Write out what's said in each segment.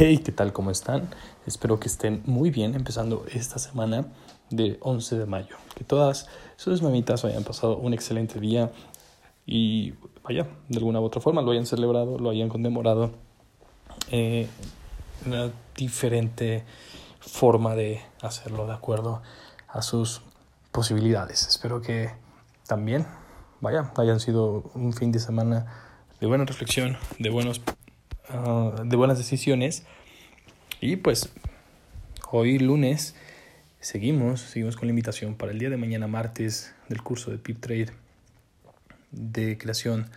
Hey, ¿qué tal? ¿Cómo están? Espero que estén muy bien empezando esta semana de 11 de mayo. Que todas sus mamitas hayan pasado un excelente día y vaya, de alguna u otra forma lo hayan celebrado, lo hayan conmemorado. Eh, una diferente forma de hacerlo de acuerdo a sus posibilidades. Espero que también, vaya, hayan sido un fin de semana de buena reflexión, de buenos Ah, de buenas decisiones. Y pues hoy lunes seguimos, seguimos con la invitación para el día de mañana martes del curso de Pip Trade de creación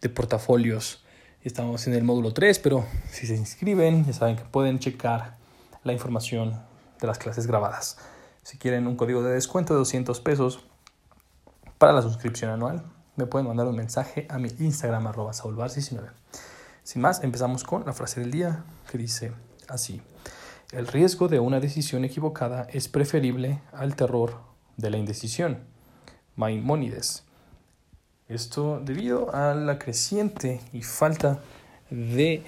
de portafolios. Estamos en el módulo 3, pero si se inscriben, ya saben que pueden checar la información de las clases grabadas. Si quieren un código de descuento de 200 pesos para la suscripción anual, me pueden mandar un mensaje a mi Instagram arroba 19 sin más, empezamos con la frase del día que dice así. El riesgo de una decisión equivocada es preferible al terror de la indecisión. Maimónides. Esto debido a la creciente y falta de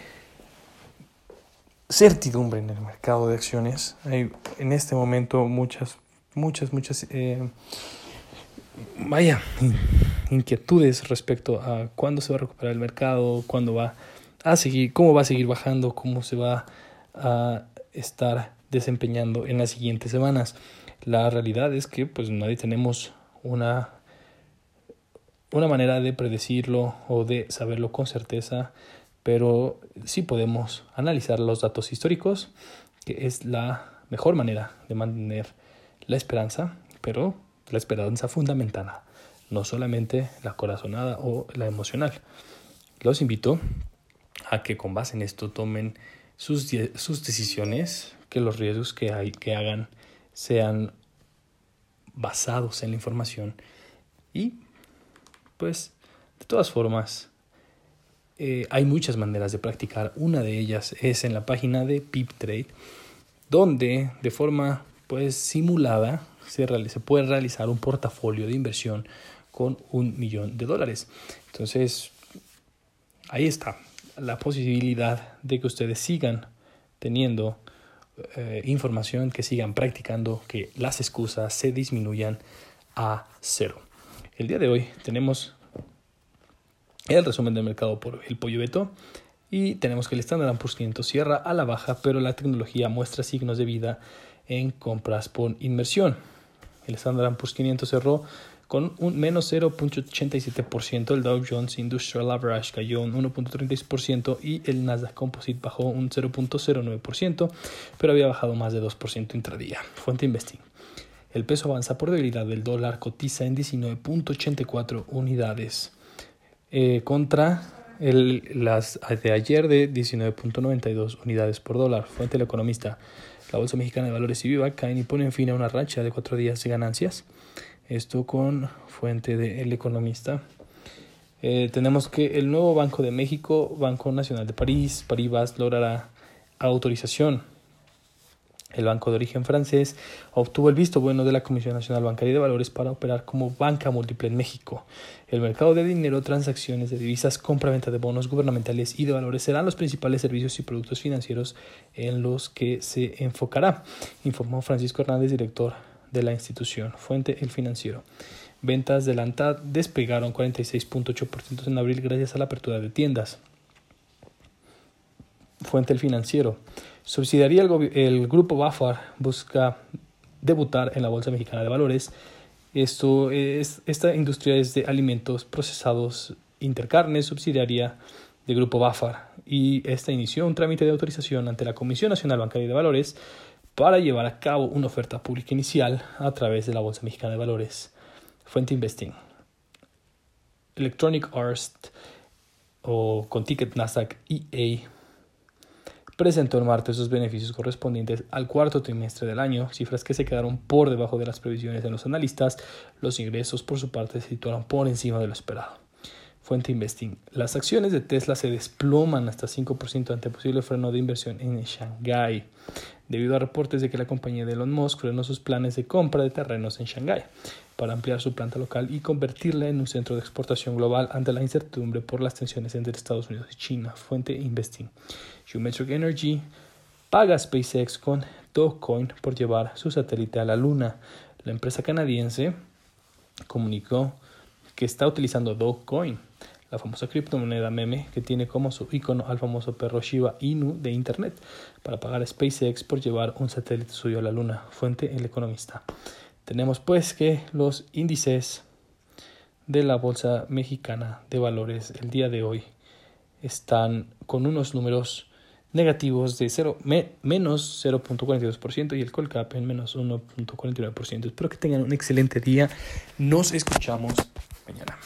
certidumbre en el mercado de acciones. Hay en este momento muchas, muchas, muchas, eh, vaya, inquietudes respecto a cuándo se va a recuperar el mercado, cuándo va a seguir, cómo va a seguir bajando, cómo se va a estar desempeñando en las siguientes semanas. La realidad es que pues nadie tenemos una, una manera de predecirlo o de saberlo con certeza, pero sí podemos analizar los datos históricos, que es la mejor manera de mantener la esperanza, pero la esperanza fundamentada, no solamente la corazonada o la emocional. Los invito a que con base en esto tomen sus, sus decisiones, que los riesgos que, hay, que hagan sean basados en la información. Y pues de todas formas eh, hay muchas maneras de practicar. Una de ellas es en la página de PipTrade donde de forma pues simulada se, se puede realizar un portafolio de inversión con un millón de dólares. Entonces ahí está la posibilidad de que ustedes sigan teniendo eh, información, que sigan practicando, que las excusas se disminuyan a cero. El día de hoy tenemos el resumen del mercado por el pollo Beto y tenemos que el Standard Poor's 500 cierra a la baja, pero la tecnología muestra signos de vida en compras por inversión. El Standard Poor's 500 cerró con un menos 0.87%, el Dow Jones Industrial Average cayó un 1.36% y el Nasdaq Composite bajó un 0.09%, pero había bajado más de 2% intradía. Fuente Investing. El peso avanza por debilidad del dólar, cotiza en 19.84 unidades eh, contra el, las de ayer de 19.92 unidades por dólar. Fuente El Economista. La Bolsa Mexicana de Valores y Viva caen y ponen fin a una racha de cuatro días de ganancias. Esto con fuente de El Economista. Eh, tenemos que el nuevo Banco de México, Banco Nacional de París, Paribas, logrará autorización. El banco de origen francés obtuvo el visto bueno de la Comisión Nacional Bancaria de Valores para operar como banca múltiple en México. El mercado de dinero, transacciones de divisas, compra-venta de bonos gubernamentales y de valores serán los principales servicios y productos financieros en los que se enfocará, informó Francisco Hernández, director de la institución. Fuente El Financiero. Ventas de la ANTAD despegaron 46.8% en abril gracias a la apertura de tiendas. Fuente El Financiero. Subsidiaría el, el grupo Bafar busca debutar en la Bolsa Mexicana de Valores. Esto es, esta industria es de alimentos procesados intercarnes, subsidiaria del grupo Bafar y esta inició un trámite de autorización ante la Comisión Nacional Bancaria de Valores para llevar a cabo una oferta pública inicial a través de la Bolsa Mexicana de Valores. Fuente Investing. Electronic Arts o con ticket Nasdaq EA presentó el martes sus beneficios correspondientes al cuarto trimestre del año, cifras que se quedaron por debajo de las previsiones de los analistas. Los ingresos, por su parte, se situaron por encima de lo esperado. Fuente Investing. Las acciones de Tesla se desploman hasta 5% ante posible freno de inversión en Shanghái debido a reportes de que la compañía de Elon Musk frenó sus planes de compra de terrenos en Shanghái para ampliar su planta local y convertirla en un centro de exportación global ante la incertidumbre por las tensiones entre Estados Unidos y China. Fuente Investing. Geometric Energy paga SpaceX con Dogecoin por llevar su satélite a la Luna. La empresa canadiense comunicó que está utilizando Dogecoin, la famosa criptomoneda meme que tiene como su icono al famoso perro Shiba Inu de Internet, para pagar a SpaceX por llevar un satélite suyo a la Luna. Fuente El Economista. Tenemos pues que los índices de la Bolsa Mexicana de Valores el día de hoy están con unos números negativos de 0, menos 0.42% y el Colcap en menos 1.49%. Espero que tengan un excelente día. Nos escuchamos mañana.